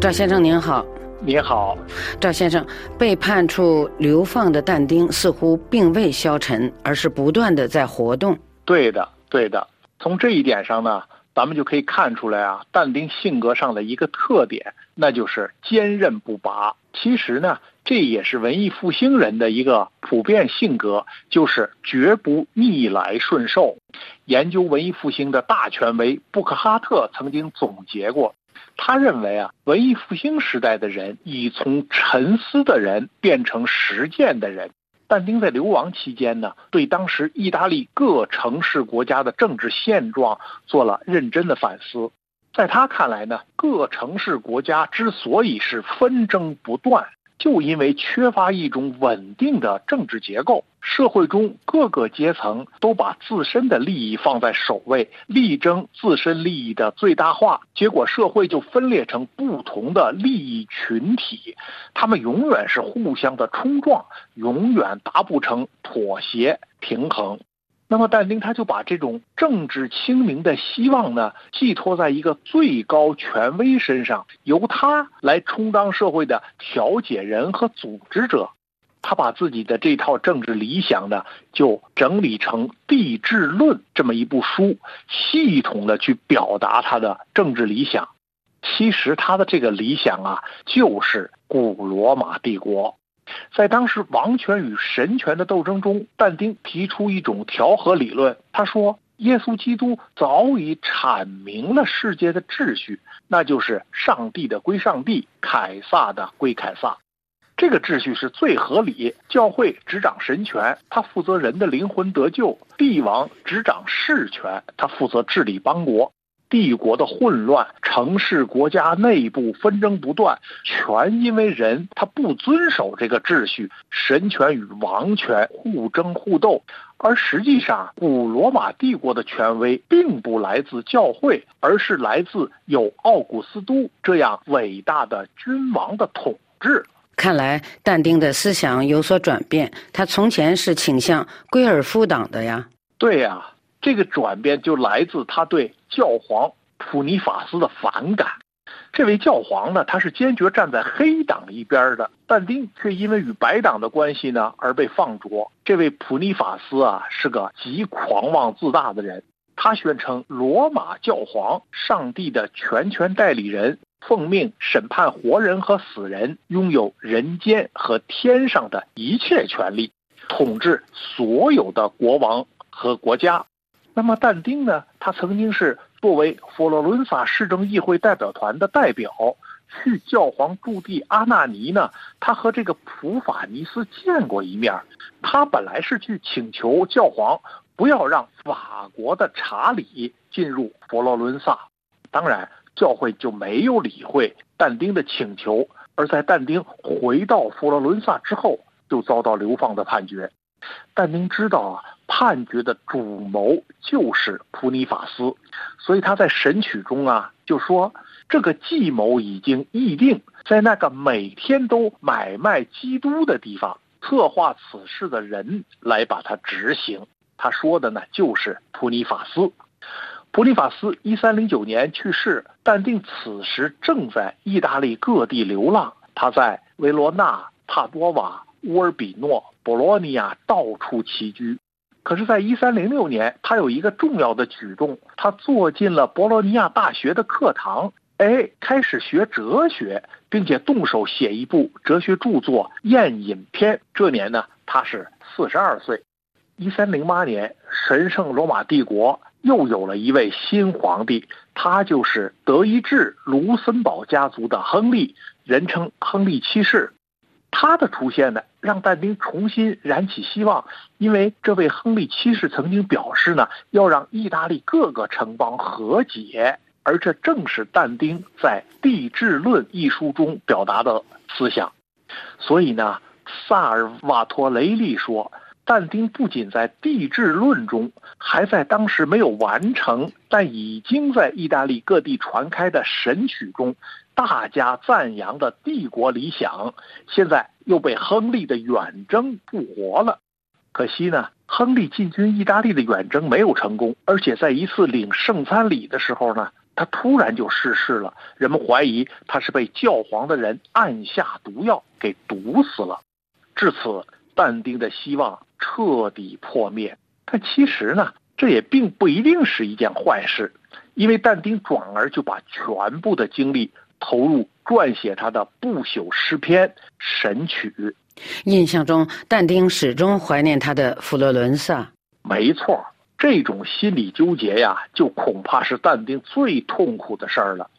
赵先生您好。你好，赵先生，被判处流放的但丁似乎并未消沉，而是不断的在活动。对的，对的。从这一点上呢，咱们就可以看出来啊，但丁性格上的一个特点，那就是坚韧不拔。其实呢，这也是文艺复兴人的一个普遍性格，就是绝不逆来顺受。研究文艺复兴的大权威布克哈特曾经总结过，他认为啊，文艺复兴时代的人已从沉思的人变成实践的人。但丁在流亡期间呢，对当时意大利各城市国家的政治现状做了认真的反思。在他看来呢，各城市国家之所以是纷争不断，就因为缺乏一种稳定的政治结构。社会中各个阶层都把自身的利益放在首位，力争自身利益的最大化，结果社会就分裂成不同的利益群体，他们永远是互相的冲撞，永远达不成妥协平衡。那么，但丁他就把这种政治清明的希望呢，寄托在一个最高权威身上，由他来充当社会的调解人和组织者。他把自己的这套政治理想呢，就整理成《帝制论》这么一部书，系统的去表达他的政治理想。其实他的这个理想啊，就是古罗马帝国。在当时王权与神权的斗争中，但丁提出一种调和理论。他说：“耶稣基督早已阐明了世界的秩序，那就是上帝的归上帝，凯撒的归凯撒。这个秩序是最合理。教会执掌神权，他负责人的灵魂得救；帝王执掌事权，他负责治理邦国。”帝国的混乱，城市国家内部纷争不断，全因为人他不遵守这个秩序，神权与王权互争互斗。而实际上，古罗马帝国的权威并不来自教会，而是来自有奥古斯都这样伟大的君王的统治。看来，但丁的思想有所转变，他从前是倾向圭尔夫党的呀。对呀。这个转变就来自他对教皇普尼法斯的反感。这位教皇呢，他是坚决站在黑党一边的，但丁却因为与白党的关系呢而被放逐。这位普尼法斯啊，是个极狂妄自大的人。他宣称罗马教皇上帝的全权代理人，奉命审判活人和死人，拥有人间和天上的一切权利，统治所有的国王和国家。那么但丁呢？他曾经是作为佛罗伦萨市政议会代表团的代表去教皇驻地阿纳尼呢。他和这个普法尼斯见过一面。他本来是去请求教皇不要让法国的查理进入佛罗伦萨。当然，教会就没有理会但丁的请求。而在但丁回到佛罗伦萨之后，就遭到流放的判决。但丁知道啊。判决的主谋就是普尼法斯，所以他在审曲中啊就说：“这个计谋已经议定，在那个每天都买卖基督的地方，策划此事的人来把它执行。”他说的呢就是普尼法斯。普尼法斯一三零九年去世，但定此时正在意大利各地流浪，他在维罗纳、帕多瓦、乌尔比诺、博洛尼亚到处栖居。可是，在一三零六年，他有一个重要的举动，他坐进了博洛尼亚大学的课堂，哎，开始学哲学，并且动手写一部哲学著作《宴饮篇》。这年呢，他是四十二岁。一三零八年，神圣罗马帝国又有了一位新皇帝，他就是德意志卢森堡家族的亨利，人称亨利七世。他的出现呢，让但丁重新燃起希望，因为这位亨利七世曾经表示呢，要让意大利各个城邦和解，而这正是但丁在《帝制论》一书中表达的思想。所以呢，萨尔瓦托雷利说，但丁不仅在《帝制论》中，还在当时没有完成但已经在意大利各地传开的《神曲》中。大家赞扬的帝国理想，现在又被亨利的远征复活了。可惜呢，亨利进军意大利的远征没有成功，而且在一次领圣餐礼的时候呢，他突然就逝世了。人们怀疑他是被教皇的人按下毒药给毒死了。至此，但丁的希望彻底破灭。但其实呢，这也并不一定是一件坏事，因为但丁转而就把全部的精力。投入撰写他的不朽诗篇《神曲》。印象中，但丁始终怀念他的佛罗伦萨。没错，这种心理纠结呀，就恐怕是但丁最痛苦的事儿了。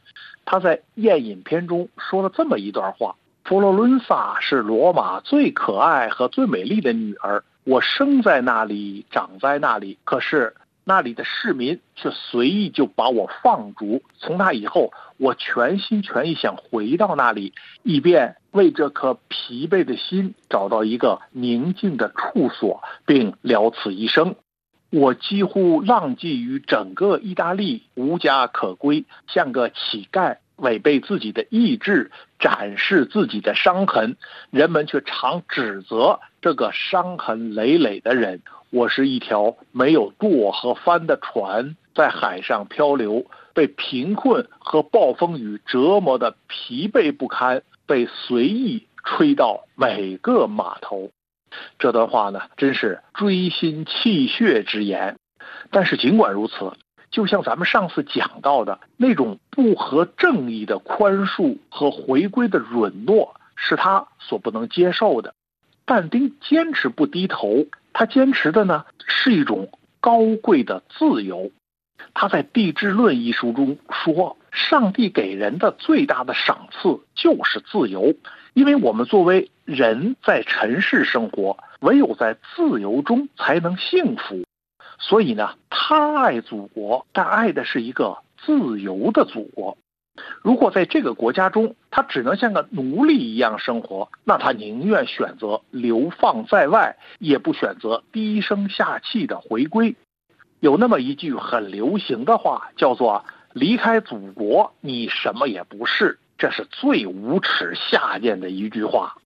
他在《宴饮篇》中说了这么一段话：“佛罗伦萨是罗马最可爱和最美丽的女儿，我生在那里，长在那里，可是那里的市民却随意就把我放逐。从那以后，我全心全意想回到那里，以便为这颗疲惫的心找到一个宁静的处所，并了此一生。我几乎浪迹于整个意大利，无家可归，像个乞丐，违背自己的意志，展示自己的伤痕。人们却常指责这个伤痕累累的人。我是一条没有舵和帆的船，在海上漂流，被贫困和暴风雨折磨的疲惫不堪，被随意吹到每个码头。这段话呢，真是锥心泣血之言。但是尽管如此，就像咱们上次讲到的那种不合正义的宽恕和回归的允诺，是他所不能接受的。但丁坚持不低头，他坚持的呢是一种高贵的自由。他在《地质论》一书中说：“上帝给人的最大的赏赐就是自由，因为我们作为人在尘世生活，唯有在自由中才能幸福。所以呢，他爱祖国，但爱的是一个自由的祖国。如果在这个国家中，他只能像个奴隶一样生活，那他宁愿选择流放在外，也不选择低声下气的回归。”有那么一句很流行的话，叫做“离开祖国，你什么也不是”，这是最无耻下贱的一句话。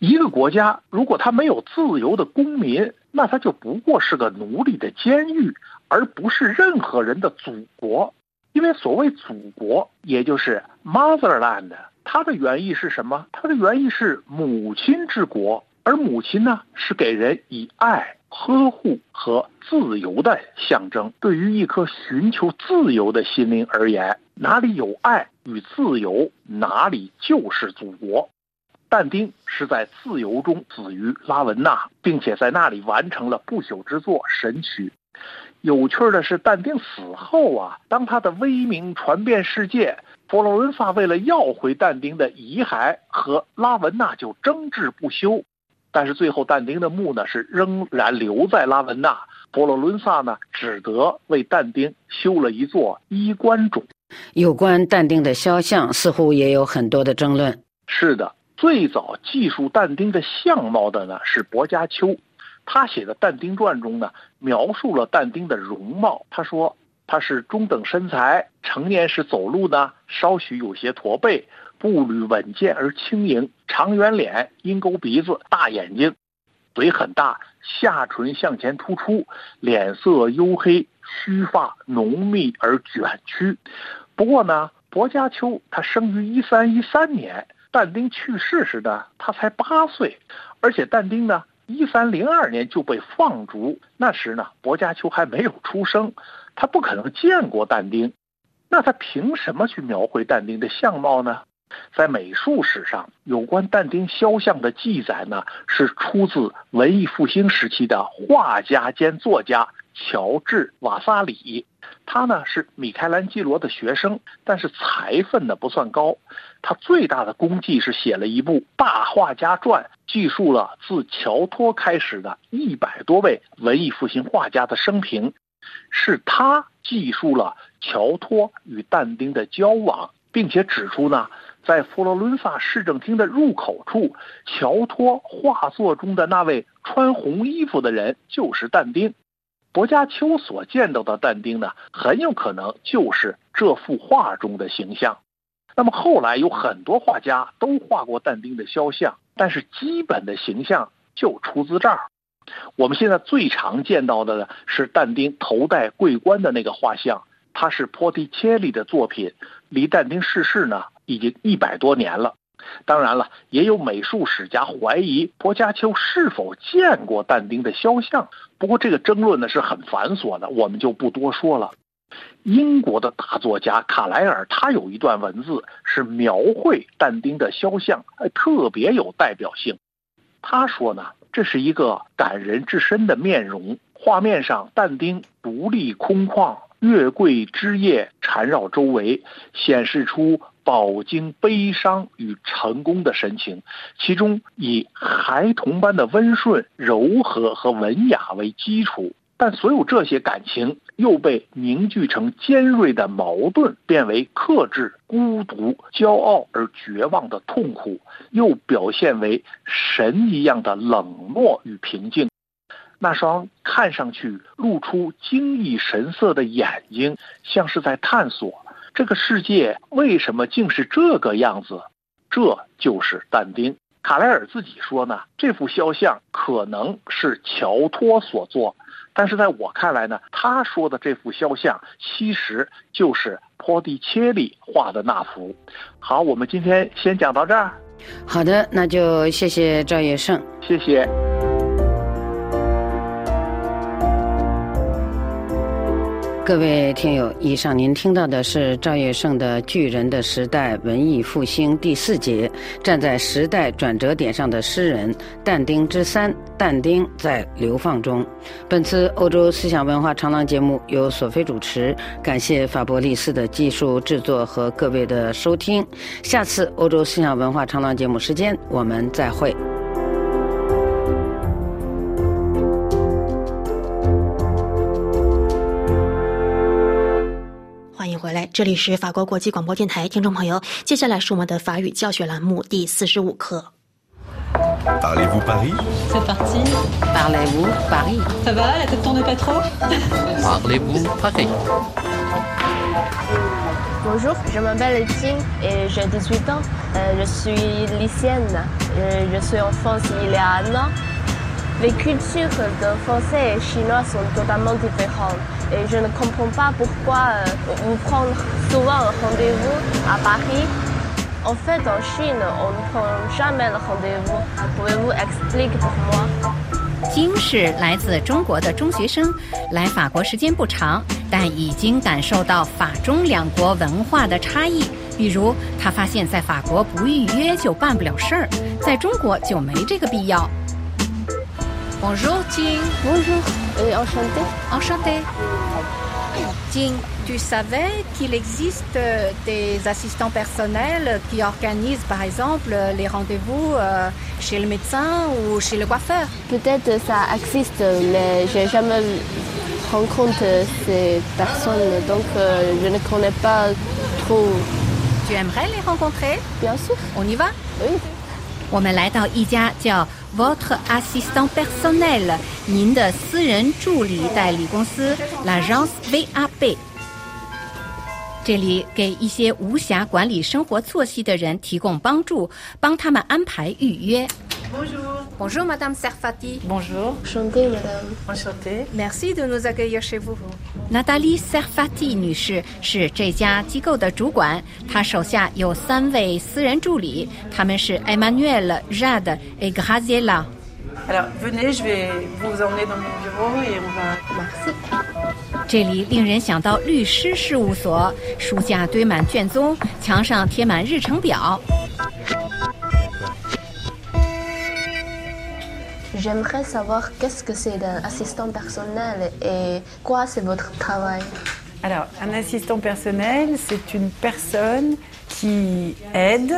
一个国家如果他没有自由的公民，那他就不过是个奴隶的监狱，而不是任何人的祖国。因为所谓祖国，也就是 motherland，它的原意是什么？它的原意是母亲之国，而母亲呢，是给人以爱。呵护和自由的象征，对于一颗寻求自由的心灵而言，哪里有爱与自由，哪里就是祖国。但丁是在自由中死于拉文纳，并且在那里完成了不朽之作《神曲》。有趣的是，但丁死后啊，当他的威名传遍世界，佛罗伦萨为了要回但丁的遗骸，和拉文纳就争执不休。但是最后，但丁的墓呢是仍然留在拉文纳，佛罗伦萨呢只得为但丁修了一座衣冠冢。有关但丁的肖像，似乎也有很多的争论。是的，最早记述但丁的相貌的呢是薄伽丘，他写的《但丁传》中呢描述了但丁的容貌。他说他是中等身材，成年时走路呢稍许有些驼背。步履稳健而轻盈，长圆脸，鹰钩鼻子，大眼睛，嘴很大，下唇向前突出，脸色黝黑，须发浓密而卷曲。不过呢，薄伽丘他生于一三一三年，但丁去世时呢，他才八岁，而且但丁呢，一三零二年就被放逐，那时呢，薄伽丘还没有出生，他不可能见过但丁，那他凭什么去描绘但丁的相貌呢？在美术史上，有关但丁肖像的记载呢，是出自文艺复兴时期的画家兼作家乔治·瓦萨里。他呢是米开朗基罗的学生，但是才分呢不算高。他最大的功绩是写了一部《大画家传》，记述了自乔托开始的一百多位文艺复兴画家的生平。是他记述了乔托与但丁的交往，并且指出呢。在佛罗伦萨市政厅的入口处，乔托画作中的那位穿红衣服的人就是但丁。薄伽丘所见到的但丁呢，很有可能就是这幅画中的形象。那么后来有很多画家都画过但丁的肖像，但是基本的形象就出自这儿。我们现在最常见到的呢是但丁头戴桂冠的那个画像，它是波提切利的作品，离但丁逝世呢。已经一百多年了，当然了，也有美术史家怀疑薄伽丘是否见过但丁的肖像。不过这个争论呢是很繁琐的，我们就不多说了。英国的大作家卡莱尔，他有一段文字是描绘但丁的肖像，哎，特别有代表性。他说呢，这是一个感人至深的面容，画面上但丁独立空旷，月桂枝叶缠绕周围，显示出饱经悲伤与成功的神情。其中以孩童般的温顺、柔和和文雅为基础。但所有这些感情又被凝聚成尖锐的矛盾，变为克制、孤独、骄傲而绝望的痛苦，又表现为神一样的冷漠与平静。那双看上去露出惊异神色的眼睛，像是在探索这个世界为什么竟是这个样子。这就是但丁。卡莱尔自己说呢，这幅肖像可能是乔托所作。但是在我看来呢，他说的这幅肖像其实就是波蒂切利画的那幅。好，我们今天先讲到这儿。好的，那就谢谢赵业胜，谢谢。各位听友，以上您听到的是赵业胜的《巨人的时代：文艺复兴》第四节，站在时代转折点上的诗人但丁之三。但丁在流放中。本次欧洲思想文化长廊节目由索菲主持，感谢法伯利斯的技术制作和各位的收听。下次欧洲思想文化长廊节目时间，我们再会。这里是法国国际广播电台，听众朋友，接下来是我们的法语教学栏目第四十五课。Parlez-vous Paris C'est parti. Parlez-vous Paris Ça va, la tête tourne pas trop Parlez-vous Paris Bonjour, je m'appelle Ting et j'ai 18 ans. Euh, je suis lycéenne. Euh, je suis en France il y a un an. Les cultures de français et chinois sont totalement différentes et je ne comprends pas pourquoi euh, vous prendre souvent un rendez-vous à Paris. En fait, en Chine, on ne prend jamais le rendez-vous. Pouvez-vous expliquer pour moi 金是来自中国的中学生，来法国时间不长，但已经感受到法中两国文化的差异。比如，他发现，在法国不预约就办不了事儿，在中国就没这个必要。Bonjour, Ting. Bonjour, et enchanté. Enchanté. Ting, tu savais qu'il existe des assistants personnels qui organisent par exemple les rendez-vous euh, chez le médecin ou chez le coiffeur Peut-être ça existe, mais j'ai jamais rencontré ces personnes, donc euh, je ne connais pas trop. Tu aimerais les rencontrer Bien sûr. On y va Oui. 我们来到一家叫 Votre Assistant Personnel 您的私人助理代理公司 L'Agence VAB。这里给一些无暇管理生活作息的人提供帮助，帮他们安排预约。Bonjour. Bonjour, Madame Serfati. Bonjour. Enchantée, madame. Enchanté. Merci de nous accueillir chez vous. Nathalie Serfati 女士是这家机构的主管，她手下有三位私人助理，他们是 Emmanuel、Jade et Graziella。 Alors, venez, je vais vous emmener dans mon bureau et on va... Merci. 这里令人想到律师事务所，书架堆满卷宗，墙上贴满日程表。 J'aimerais savoir qu'est-ce que c'est d'un assistant personnel et quoi c'est votre travail. Alors, un assistant personnel, c'est une personne qui aide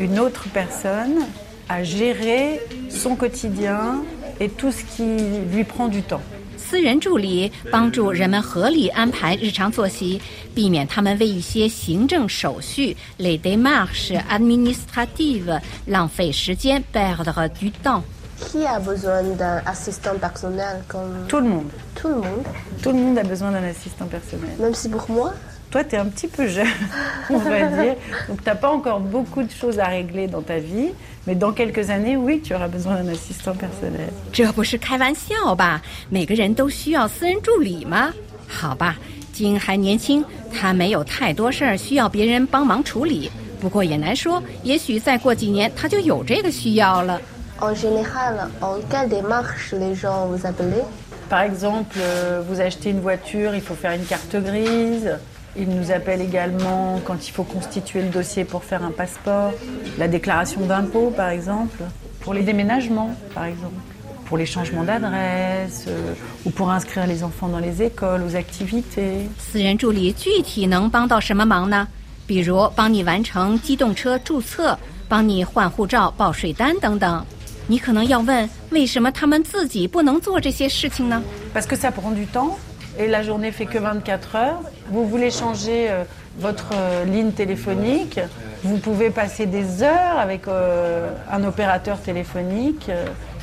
une autre personne à gérer son quotidien et tout ce qui lui prend du temps. 私人助理帮助人们合理安排日常作息，避免他们为一些行政手续 （les démarches administratives） 浪费时间 （perdre du temps）。 Qui a besoin d'un assistant personnel comme Tout le monde. tout le monde, Tout le monde a besoin d'un assistant personnel. même si pour moi Toi, tu es un petit peu jeune, [LAUGHS] on va dire. Donc, tu n'as pas encore beaucoup de choses à régler dans ta vie. Mais dans quelques années, oui, tu auras besoin d'un assistant personnel. 这不是开玩笑吧？每个人都需要私人助理吗？好吧，金还年轻，他没有太多事儿需要别人帮忙处理。不过也难说，也许再过几年他就有这个需要了。 En général, en quelle démarche les gens vous appellent Par exemple, euh, vous achetez une voiture, il faut faire une carte grise. Ils nous appellent également quand il faut constituer le dossier pour faire un passeport, la déclaration d'impôt par exemple, pour les déménagements par exemple, pour les changements d'adresse euh, ou pour inscrire les enfants dans les écoles, aux activités. 私人助理具体能帮到什么忙呢？比如帮你完成机动车注册，帮你换护照、报税单等等。 你可能要问，为什么他们自己不能做这些事情呢？Parce que ça prend du temps et la journée fait que 24 heures. Vous voulez changer euh, votre euh, ligne téléphonique, vous pouvez passer des heures avec euh, un opérateur téléphonique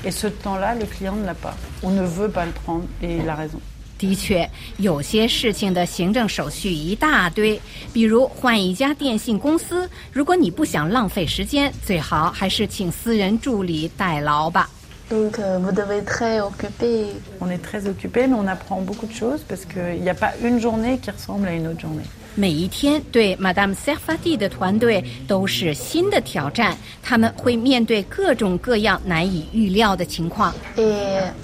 et ce temps-là, le client ne l'a pas. On ne veut pas le prendre et il a raison. 的确，有些事情的行政手续一大堆，比如换一家电信公司。如果你不想浪费时间，最好还是请私人助理代劳吧。Donc vous devez être très occupé. On est très occupé, mais on apprend beaucoup de choses parce qu'il n'y a pas une journée qui ressemble à une autre journée. 每一天对 Madame Serfati 的团队都是新的挑战，他们会面对各种各样难以预料的情况。Et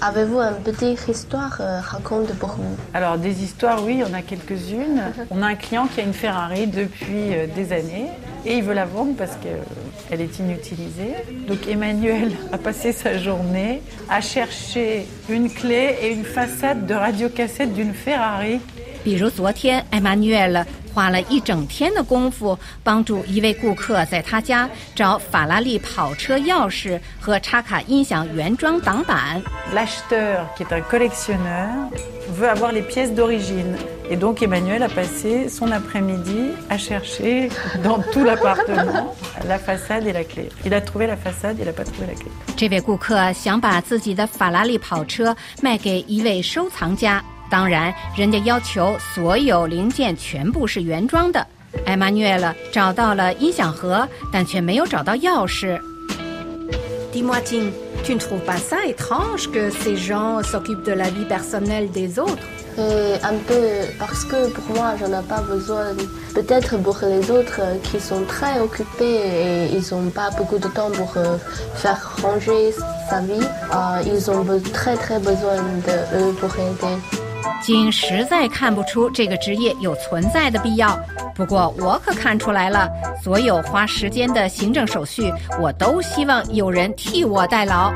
avez-vous une petite histoire raconte pour nous? Alors des histoires, oui, on a quelques-unes. On a un client qui a une Ferrari depuis des années et il veut la vendre parce qu'elle est inutilisée. Donc Emmanuel a passé sa journée à chercher une clé et une façade de radiocassette d'une Ferrari. 比如昨天，Emmanuel 花了一整天的功夫，帮助一位顾客在他家找法拉利跑车钥匙和插卡音响原装挡板。L'acheteur, qui est un collectionneur, veut avoir les pièces d'origine. Et donc Emmanuel a passé son après-midi à chercher dans tout l'appartement la façade et la clé. Il a trouvé la façade, il n'a pas trouvé la clé. 这位顾客想把自己的法拉利跑车卖给一位收藏家。当然，人家要求所有零件全部是原装的。艾玛虐了，找到了音响盒，但却没有找到钥匙。Dis-moi, Tim, tu ne trouves pas ça étrange que ces gens s'occupent de la vie personnelle des autres Et un peu, parce que pour moi, j'en ai pas besoin. Peut-être pour les autres qui sont très occupés et ils n'ont pas beaucoup de temps pour faire ranger sa vie, ils ont très très besoin de eux pour aider. 金实在看不出这个职业有存在的必要，不过我可看出来了，所有花时间的行政手续，我都希望有人替我代劳。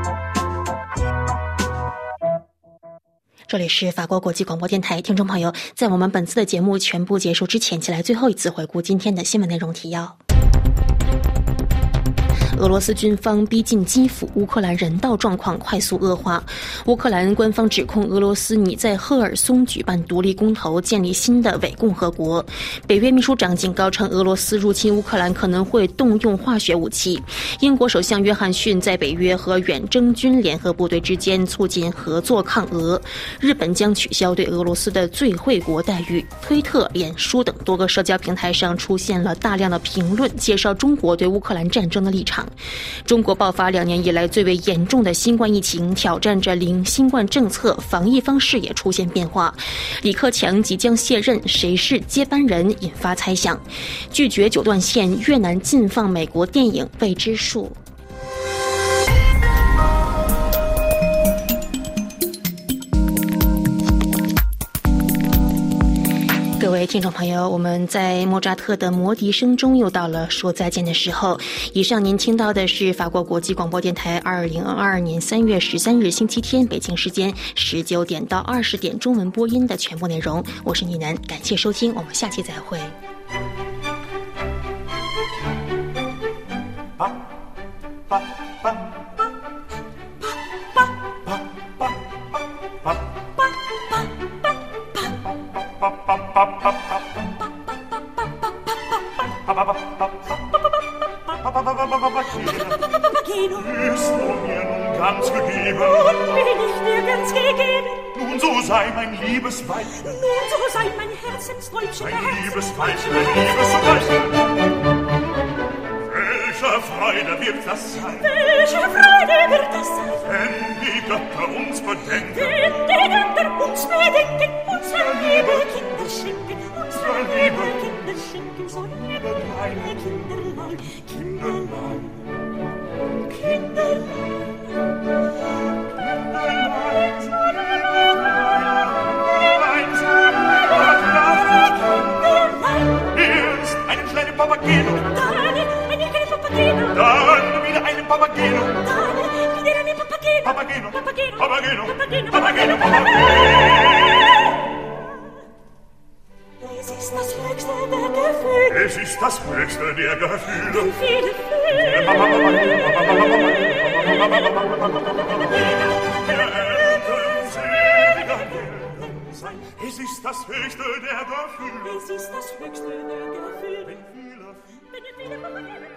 这里是法国国际广播电台，听众朋友，在我们本次的节目全部结束之前，起来最后一次回顾今天的新闻内容提要。俄罗斯军方逼近基辅，乌克兰人道状况快速恶化。乌克兰官方指控俄罗斯拟在赫尔松举办独立公投，建立新的伪共和国。北约秘书长警告称，俄罗斯入侵乌克兰可能会动用化学武器。英国首相约翰逊在北约和远征军联合部队之间促进合作抗俄。日本将取消对俄罗斯的最惠国待遇。推特、脸书等多个社交平台上出现了大量的评论，介绍中国对乌克兰战争的立场。中国爆发两年以来最为严重的新冠疫情，挑战着零新冠政策，防疫方式也出现变化。李克强即将卸任，谁是接班人？引发猜想。拒绝九段线，越南禁放美国电影，未知数。各位听众朋友，我们在莫扎特的魔笛声中又到了说再见的时候。以上您听到的是法国国际广播电台二零二二年三月十三日星期天北京时间十九点到二十点中文播音的全部内容。我是倪楠，感谢收听，我们下期再会。Willst du mir nun ganz gegeben? Nun will ich dir ganz gegeben. Nun so sei mein liebes Weib. Nun so sei mein Herzensträubchen. Mein liebes Weibchen, mein liebes Weibchen. Welche Freude wird das sein? Welche Freude wird das sein? Wenn die Götter uns bedenken. Wenn die Götter uns bedenken. Unsere liebe Kinder schenken, unsere liebe Kinder schenken, unsere liebe kleine Kinderlein, Kinderlein, Kinderlein, Kinderlein. Erst einen kleinen Papageno, dann einen kleinen Papageno, dann wieder einen Papageno, dann wieder einen Papageno, Papageno, Papageno, Papageno, Papageno, Papageno, Papageno, Papageno, Es ist das höchste der Gefühle. Viele, Der Eltern seliger Gelden sein. Es ist das höchste der Gefühle. Es ist das höchste der Gefühle. Wenn viele, Wenn viele